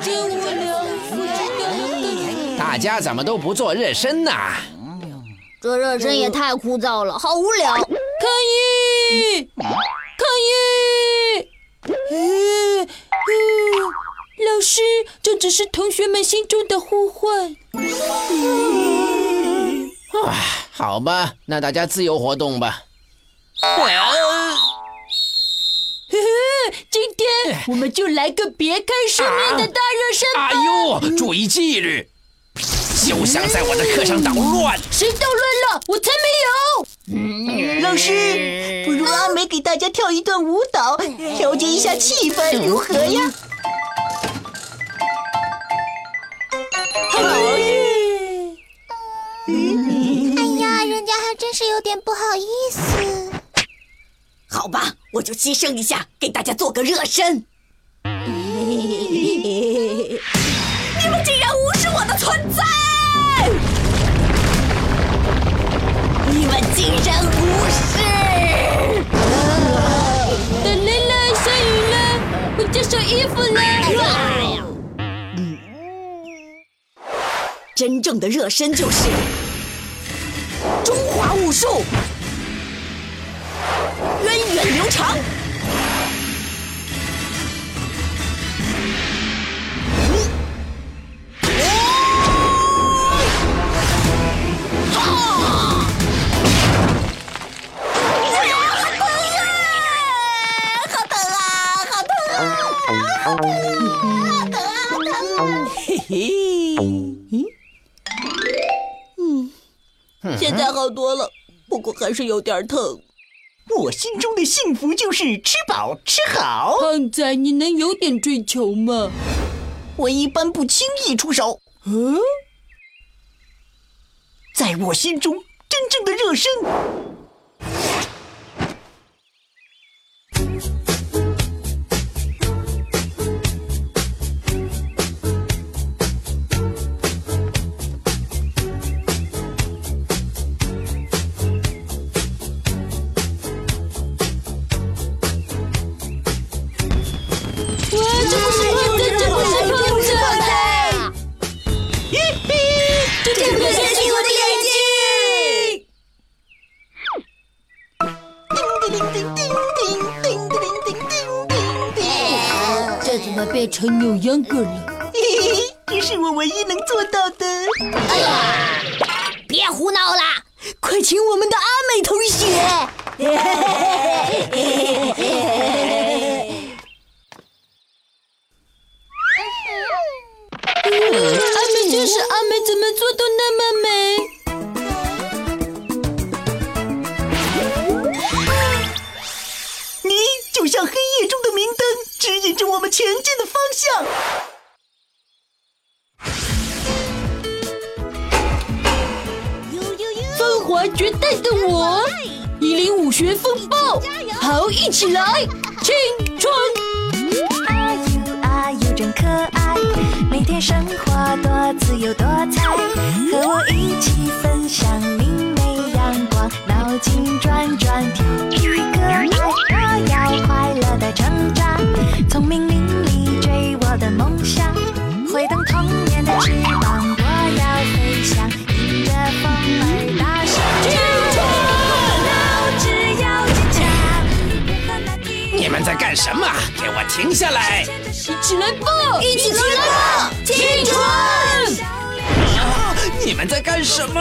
真无聊，我知道。大家怎么都不做热身呢？这热身也太枯燥了，好无聊。抗议！抗议！呃呃，老师，这只是同学们心中的呼唤。啊，好吧，那大家自由活动吧。呵我们就来个别开生面的大热身吧！哎呦，注意纪律，休想在我的课上捣乱！谁捣乱了？我才没有！老师，不如阿美给大家跳一段舞蹈，调节一下气氛，如何呀？好耶！哎呀，人家还真是有点不好意思。好吧，我就牺牲一下，给大家做个热身。你们竟然无视我的存在！你们竟然无视！等来了，下雨了，回家收衣服了。真正的热身就是中华武术，现在好多了，不过还是有点疼。我心中的幸福就是吃饱吃好。胖仔，你能有点追求吗？我一般不轻易出手。嗯，在我心中，真正的热身。叮叮叮叮叮叮叮！这怎么变成扭秧歌了？嘿嘿，这是我唯一能做到的。哎呀，别胡闹了，快请我们的阿美同学！阿美就是阿美，怎么做都那么美。前进的方向。风华绝代的我，一零五学风暴，好，一起来，青春。啊呦啊呦真可爱，每天生活多自由多彩，和我一起分享明媚阳光，脑筋转转干什么？给我停下来！一起来吧，一起来吧，青春！啊！你们在干什么？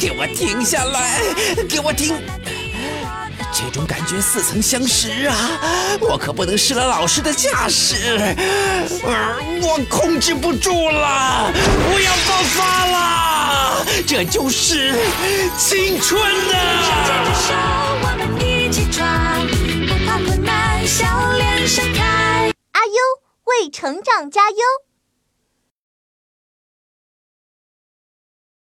给我停下来！给我停！这种感觉似曾相识啊！我可不能失了老师的架势，呃我控制不住了，我要爆发了！这就是青春呐啊！为成长加油。